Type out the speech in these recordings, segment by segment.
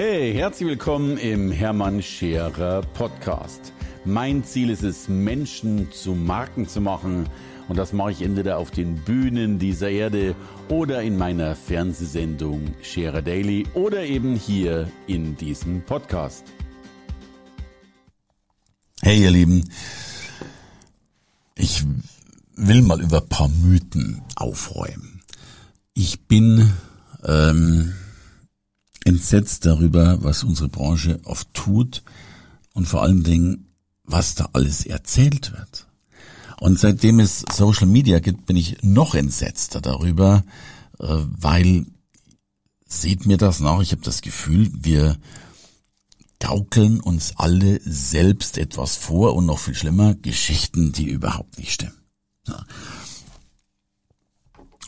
Hey, herzlich willkommen im Hermann Scherer Podcast. Mein Ziel ist es, Menschen zu Marken zu machen. Und das mache ich entweder auf den Bühnen dieser Erde oder in meiner Fernsehsendung Scherer Daily oder eben hier in diesem Podcast. Hey ihr Lieben, ich will mal über ein paar Mythen aufräumen. Ich bin ähm, entsetzt darüber, was unsere Branche oft tut und vor allen Dingen, was da alles erzählt wird. Und seitdem es Social Media gibt, bin ich noch entsetzter darüber, äh, weil seht mir das nach, ich habe das Gefühl, wir gaukeln uns alle selbst etwas vor und noch viel schlimmer, Geschichten, die überhaupt nicht stimmen.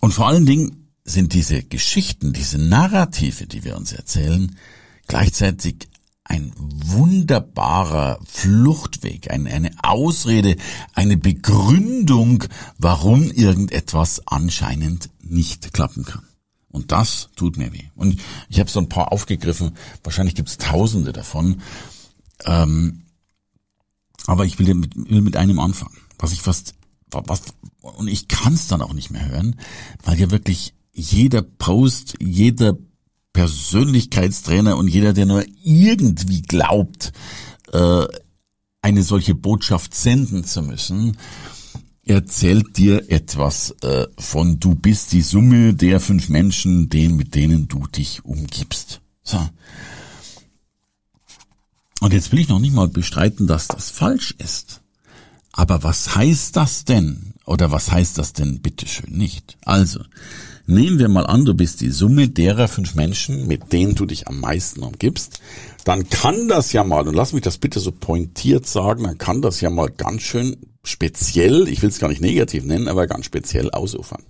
Und vor allen Dingen sind diese Geschichten, diese Narrative, die wir uns erzählen, gleichzeitig ein wunderbarer Fluchtweg, eine, eine Ausrede, eine Begründung, warum irgendetwas anscheinend nicht klappen kann. Und das tut mir weh. Und ich habe so ein paar aufgegriffen, wahrscheinlich gibt es tausende davon. Ähm, aber ich will mit, will mit einem anfangen, was ich fast, was, und ich kann es dann auch nicht mehr hören, weil ja wirklich jeder Post, jeder Persönlichkeitstrainer und jeder, der nur irgendwie glaubt, äh, eine solche Botschaft senden zu müssen, erzählt dir etwas äh, von du bist die Summe der fünf Menschen, den, mit denen du dich umgibst. So. Und jetzt will ich noch nicht mal bestreiten, dass das falsch ist. Aber was heißt das denn? Oder was heißt das denn bitteschön nicht? Also, Nehmen wir mal an, du bist die Summe derer fünf Menschen, mit denen du dich am meisten umgibst. Dann kann das ja mal, und lass mich das bitte so pointiert sagen, dann kann das ja mal ganz schön speziell, ich will es gar nicht negativ nennen, aber ganz speziell ausufern.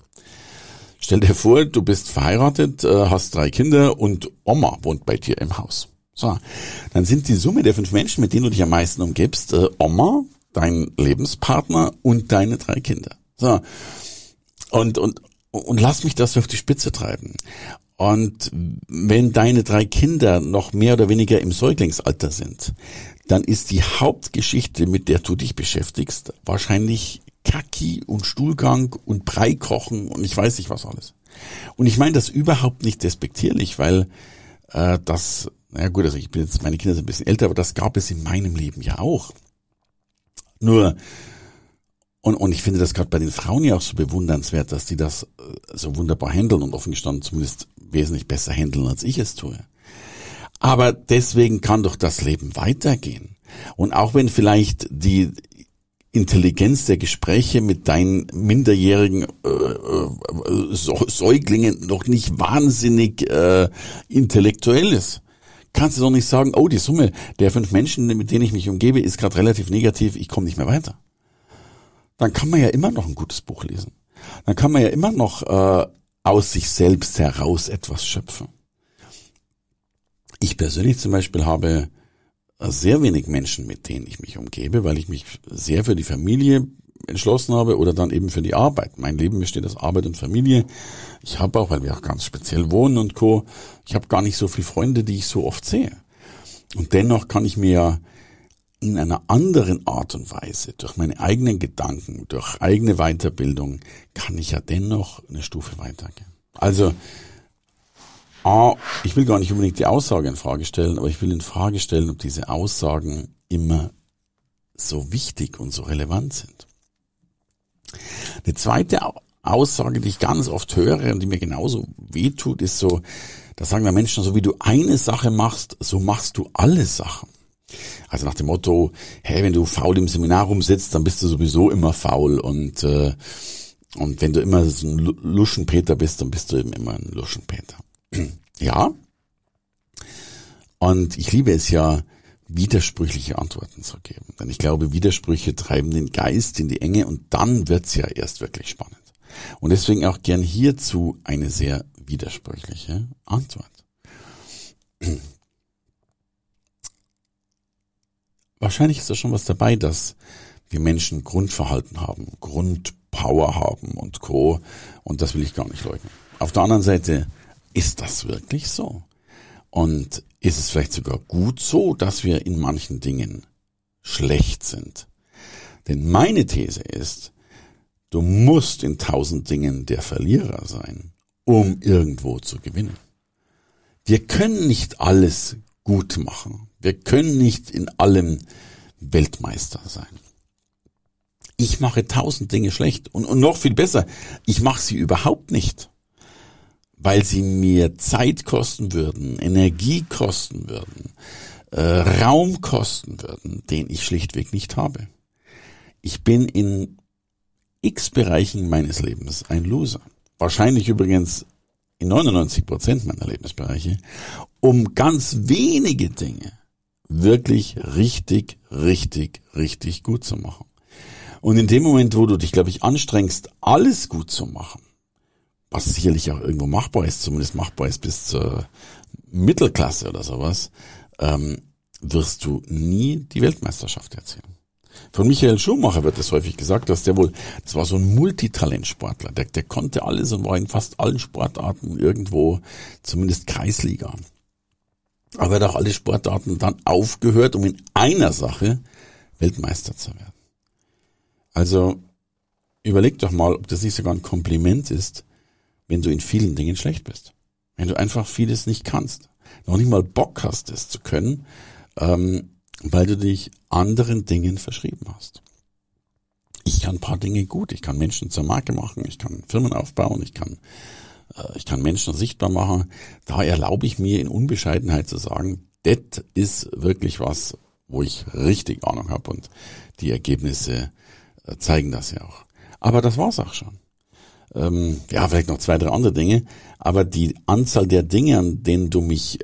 Stell dir vor, du bist verheiratet, äh, hast drei Kinder und Oma wohnt bei dir im Haus. So, dann sind die Summe der fünf Menschen, mit denen du dich am meisten umgibst, äh, Oma, dein Lebenspartner und deine drei Kinder. So. Und, und, und lass mich das auf die Spitze treiben. Und wenn deine drei Kinder noch mehr oder weniger im Säuglingsalter sind, dann ist die Hauptgeschichte, mit der du dich beschäftigst, wahrscheinlich Kaki und Stuhlgang und Brei kochen und ich weiß nicht was alles. Und ich meine das überhaupt nicht despektierlich, weil äh, das, naja gut, also ich bin jetzt, meine Kinder sind ein bisschen älter, aber das gab es in meinem Leben ja auch. Nur und, und ich finde das gerade bei den Frauen ja auch so bewundernswert, dass die das äh, so wunderbar handeln und offen gestanden zumindest wesentlich besser handeln, als ich es tue. Aber deswegen kann doch das Leben weitergehen. Und auch wenn vielleicht die Intelligenz der Gespräche mit deinen minderjährigen äh, äh, Säuglingen noch nicht wahnsinnig äh, intellektuell ist, kannst du doch nicht sagen, oh, die Summe der fünf Menschen, mit denen ich mich umgebe, ist gerade relativ negativ, ich komme nicht mehr weiter dann kann man ja immer noch ein gutes Buch lesen. Dann kann man ja immer noch äh, aus sich selbst heraus etwas schöpfen. Ich persönlich zum Beispiel habe sehr wenig Menschen, mit denen ich mich umgebe, weil ich mich sehr für die Familie entschlossen habe oder dann eben für die Arbeit. Mein Leben besteht aus Arbeit und Familie. Ich habe auch, weil wir auch ganz speziell wohnen und co., ich habe gar nicht so viele Freunde, die ich so oft sehe. Und dennoch kann ich mir in einer anderen Art und Weise, durch meine eigenen Gedanken, durch eigene Weiterbildung, kann ich ja dennoch eine Stufe weitergehen. Also, A, ich will gar nicht unbedingt die Aussage in Frage stellen, aber ich will in Frage stellen, ob diese Aussagen immer so wichtig und so relevant sind. Eine zweite Aussage, die ich ganz oft höre und die mir genauso wehtut, ist so, da sagen wir Menschen, so wie du eine Sache machst, so machst du alle Sachen. Also nach dem Motto, hey, wenn du faul im Seminar rumsitzt, dann bist du sowieso immer faul und äh, und wenn du immer so ein Luschenpeter bist, dann bist du eben immer ein Luschenpeter. ja. Und ich liebe es ja, widersprüchliche Antworten zu geben. Denn ich glaube, Widersprüche treiben den Geist in die Enge und dann wird's ja erst wirklich spannend. Und deswegen auch gern hierzu eine sehr widersprüchliche Antwort. wahrscheinlich ist da schon was dabei, dass wir Menschen Grundverhalten haben, Grundpower haben und Co. Und das will ich gar nicht leugnen. Auf der anderen Seite, ist das wirklich so? Und ist es vielleicht sogar gut so, dass wir in manchen Dingen schlecht sind? Denn meine These ist, du musst in tausend Dingen der Verlierer sein, um irgendwo zu gewinnen. Wir können nicht alles gut machen. Wir können nicht in allem Weltmeister sein. Ich mache tausend Dinge schlecht und, und noch viel besser, ich mache sie überhaupt nicht, weil sie mir Zeit kosten würden, Energie kosten würden, äh, Raum kosten würden, den ich schlichtweg nicht habe. Ich bin in x Bereichen meines Lebens ein Loser. Wahrscheinlich übrigens in 99 Prozent meiner Lebensbereiche, um ganz wenige Dinge wirklich richtig, richtig, richtig gut zu machen. Und in dem Moment, wo du dich, glaube ich, anstrengst, alles gut zu machen, was sicherlich auch irgendwo machbar ist, zumindest machbar ist bis zur Mittelklasse oder sowas, ähm, wirst du nie die Weltmeisterschaft erzielen. Von Michael Schumacher wird es häufig gesagt, dass der wohl, das war so ein Multitalentsportler, der, der konnte alles und war in fast allen Sportarten irgendwo, zumindest Kreisliga. Aber er hat auch alle Sportarten dann aufgehört, um in einer Sache Weltmeister zu werden. Also überleg doch mal, ob das nicht sogar ein Kompliment ist, wenn du in vielen Dingen schlecht bist. Wenn du einfach vieles nicht kannst. Noch nicht mal Bock hast, es zu können. Ähm, weil du dich anderen Dingen verschrieben hast. Ich kann ein paar Dinge gut. Ich kann Menschen zur Marke machen. Ich kann Firmen aufbauen. Ich kann, ich kann Menschen sichtbar machen. Da erlaube ich mir in Unbescheidenheit zu sagen, das ist wirklich was, wo ich richtig Ahnung habe und die Ergebnisse äh, zeigen das ja auch. Aber das war's auch schon. Ähm, ja, vielleicht noch zwei, drei andere Dinge, aber die Anzahl der Dinge, an denen du mich,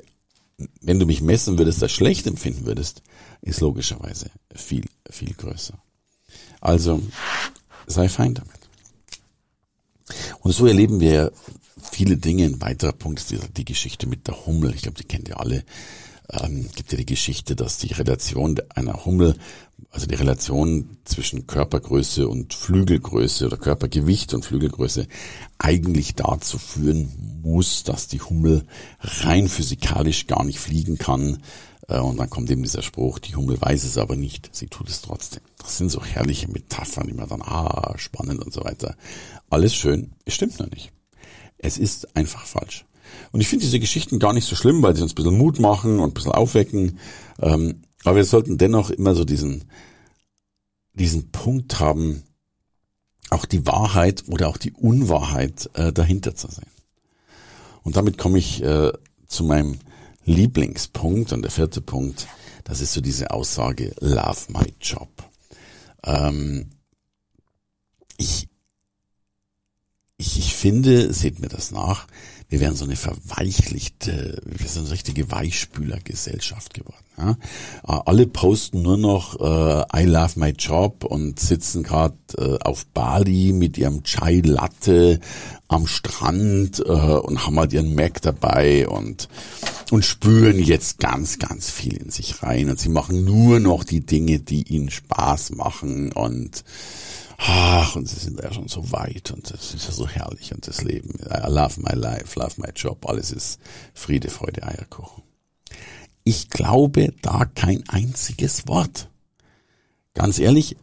wenn du mich messen würdest, als schlecht empfinden würdest, ist logischerweise viel, viel größer. Also sei fein damit. Und so erleben wir viele Dinge. Ein weiterer Punkt ist die, Geschichte mit der Hummel. Ich glaube, die kennt ihr alle. Ähm, gibt ja die Geschichte, dass die Relation einer Hummel, also die Relation zwischen Körpergröße und Flügelgröße oder Körpergewicht und Flügelgröße eigentlich dazu führen muss, dass die Hummel rein physikalisch gar nicht fliegen kann, und dann kommt eben dieser Spruch, die Hummel weiß es aber nicht, sie tut es trotzdem. Das sind so herrliche Metaphern, die man dann, ah, spannend und so weiter. Alles schön, es stimmt noch nicht. Es ist einfach falsch. Und ich finde diese Geschichten gar nicht so schlimm, weil sie uns ein bisschen Mut machen und ein bisschen aufwecken. Ähm, aber wir sollten dennoch immer so diesen, diesen Punkt haben, auch die Wahrheit oder auch die Unwahrheit äh, dahinter zu sehen. Und damit komme ich äh, zu meinem Lieblingspunkt und der vierte Punkt, das ist so diese Aussage, love my job. Ähm, ich, finde, seht mir das nach, wir wären so eine verweichlichte, wir sind eine richtige Weichspülergesellschaft geworden. Ja? Äh, alle posten nur noch äh, I love my job und sitzen gerade äh, auf Bali mit ihrem Chai Latte am Strand äh, und haben halt ihren Mac dabei und und spüren jetzt ganz, ganz viel in sich rein und sie machen nur noch die Dinge, die ihnen Spaß machen und ach, und sie sind ja schon so weit und das ist ja so herrlich und das Leben. I love my life, love my job, alles ist Friede, Freude, Eierkuchen. Ich glaube da kein einziges Wort. Ganz ehrlich,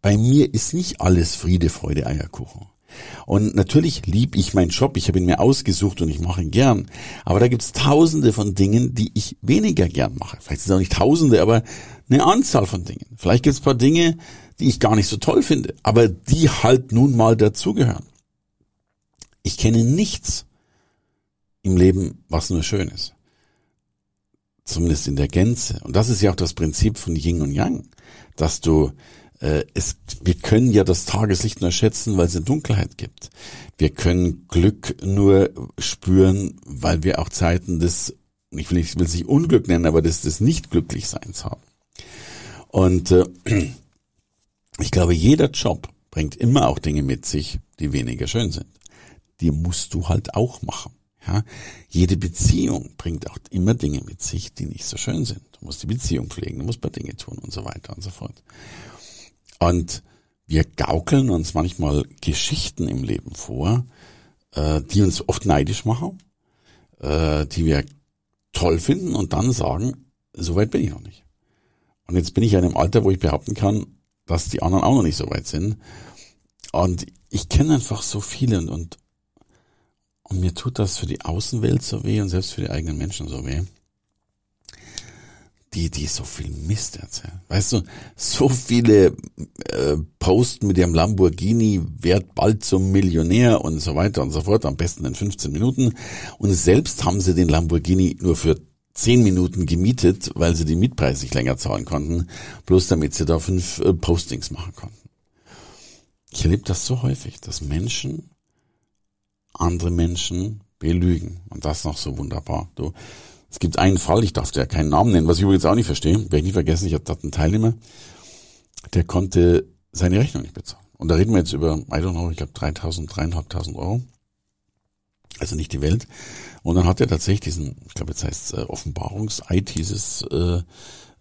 bei mir ist nicht alles Friede, Freude, Eierkuchen. Und natürlich lieb ich meinen Job, ich habe ihn mir ausgesucht und ich mache ihn gern. Aber da gibt's tausende von Dingen, die ich weniger gern mache. Vielleicht sind es auch nicht tausende, aber eine Anzahl von Dingen. Vielleicht gibt's paar Dinge, die ich gar nicht so toll finde, aber die halt nun mal dazugehören. Ich kenne nichts im Leben, was nur schön ist. Zumindest in der Gänze. Und das ist ja auch das Prinzip von Yin und Yang, dass du es, wir können ja das Tageslicht nur schätzen, weil es eine Dunkelheit gibt. Wir können Glück nur spüren, weil wir auch Zeiten des, ich will, ich will es nicht Unglück nennen, aber des, des Nicht-Glücklichseins haben. Und äh, ich glaube, jeder Job bringt immer auch Dinge mit sich, die weniger schön sind. Die musst du halt auch machen. Ja, jede Beziehung bringt auch immer Dinge mit sich, die nicht so schön sind. Du musst die Beziehung pflegen, du musst paar Dinge tun und so weiter und so fort. Und wir gaukeln uns manchmal Geschichten im Leben vor, äh, die uns oft neidisch machen, äh, die wir toll finden und dann sagen, so weit bin ich noch nicht. Und jetzt bin ich in einem Alter, wo ich behaupten kann, dass die anderen auch noch nicht so weit sind. Und ich kenne einfach so viele und, und, und mir tut das für die Außenwelt so weh und selbst für die eigenen Menschen so weh die, die so viel Mist erzählen. Weißt du, so viele äh, posten mit ihrem Lamborghini, wird bald zum Millionär und so weiter und so fort, am besten in 15 Minuten. Und selbst haben sie den Lamborghini nur für 10 Minuten gemietet, weil sie die Mietpreise nicht länger zahlen konnten, bloß damit sie da fünf äh, Postings machen konnten. Ich erlebe das so häufig, dass Menschen andere Menschen belügen. Und das noch so wunderbar. Du, es gibt einen Fall, ich darf ja keinen Namen nennen, was ich übrigens auch nicht verstehe, werde ich nie vergessen, ich hatte einen Teilnehmer, der konnte seine Rechnung nicht bezahlen. Und da reden wir jetzt über, I don't know, ich glaube 3.000, 3.500 Euro. Also nicht die Welt. Und dann hat er tatsächlich diesen, ich glaube jetzt heißt es äh, Offenbarungseid, hieß es äh,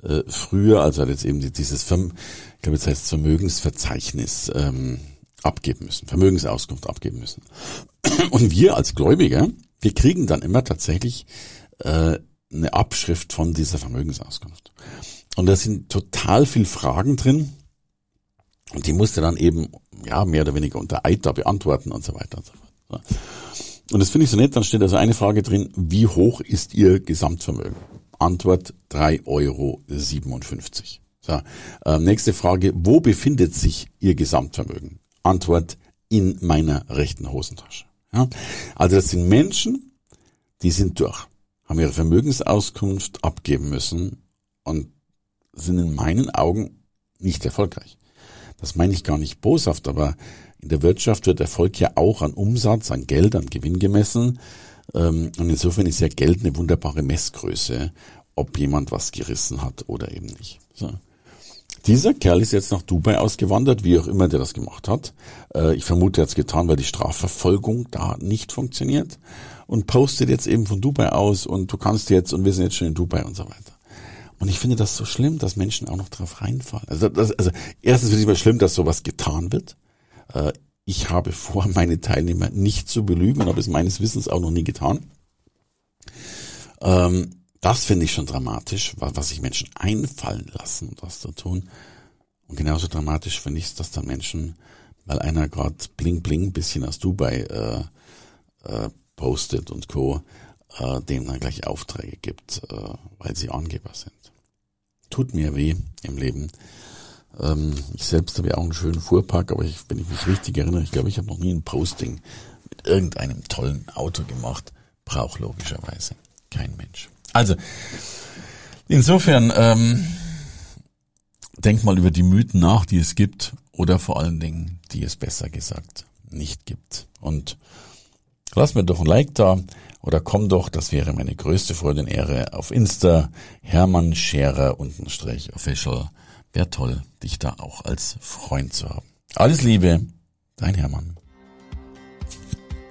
äh, früher, also hat jetzt eben dieses, Verm ich glaube jetzt heißt es Vermögensverzeichnis ähm, abgeben müssen, Vermögensauskunft abgeben müssen. Und wir als Gläubiger, wir kriegen dann immer tatsächlich äh, eine Abschrift von dieser Vermögensauskunft. Und da sind total viel Fragen drin. Und die musste dann eben, ja, mehr oder weniger unter Eid beantworten und so weiter und so fort. Und das finde ich so nett, dann steht also eine Frage drin, wie hoch ist Ihr Gesamtvermögen? Antwort 3,57 Euro. So, äh, nächste Frage, wo befindet sich Ihr Gesamtvermögen? Antwort in meiner rechten Hosentasche. Ja? Also das sind Menschen, die sind durch haben ihre Vermögensauskunft abgeben müssen und sind in meinen Augen nicht erfolgreich. Das meine ich gar nicht boshaft, aber in der Wirtschaft wird Erfolg ja auch an Umsatz, an Geld, an Gewinn gemessen. Ähm, und insofern ist ja Geld eine wunderbare Messgröße, ob jemand was gerissen hat oder eben nicht. So. Dieser Kerl ist jetzt nach Dubai ausgewandert, wie auch immer der das gemacht hat. Äh, ich vermute, er hat es getan, weil die Strafverfolgung da nicht funktioniert und postet jetzt eben von Dubai aus und du kannst jetzt und wir sind jetzt schon in Dubai und so weiter. Und ich finde das so schlimm, dass Menschen auch noch drauf reinfallen. Also, das, also erstens finde ich mal schlimm, dass sowas getan wird. Äh, ich habe vor, meine Teilnehmer nicht zu belügen und habe es meines Wissens auch noch nie getan. Ähm, das finde ich schon dramatisch, was sich Menschen einfallen lassen, das zu tun. Und genauso dramatisch finde ich es, dass dann Menschen, weil einer gerade bling bling bisschen aus Dubai äh, äh, postet und Co., äh, dem dann gleich Aufträge gibt, äh, weil sie Angeber sind. Tut mir weh im Leben. Ähm, ich selbst habe ja auch einen schönen Fuhrpark, aber ich, wenn ich mich richtig erinnere, ich glaube, ich habe noch nie ein Posting mit irgendeinem tollen Auto gemacht. Braucht logischerweise kein Mensch. Also, insofern, ähm, denk mal über die Mythen nach, die es gibt, oder vor allen Dingen, die es besser gesagt nicht gibt. Und Lass mir doch ein Like da oder komm doch, das wäre meine größte Freude und Ehre, auf Insta Hermann Scherer untenstrich official. Wäre toll, dich da auch als Freund zu haben. Alles Liebe, dein Hermann.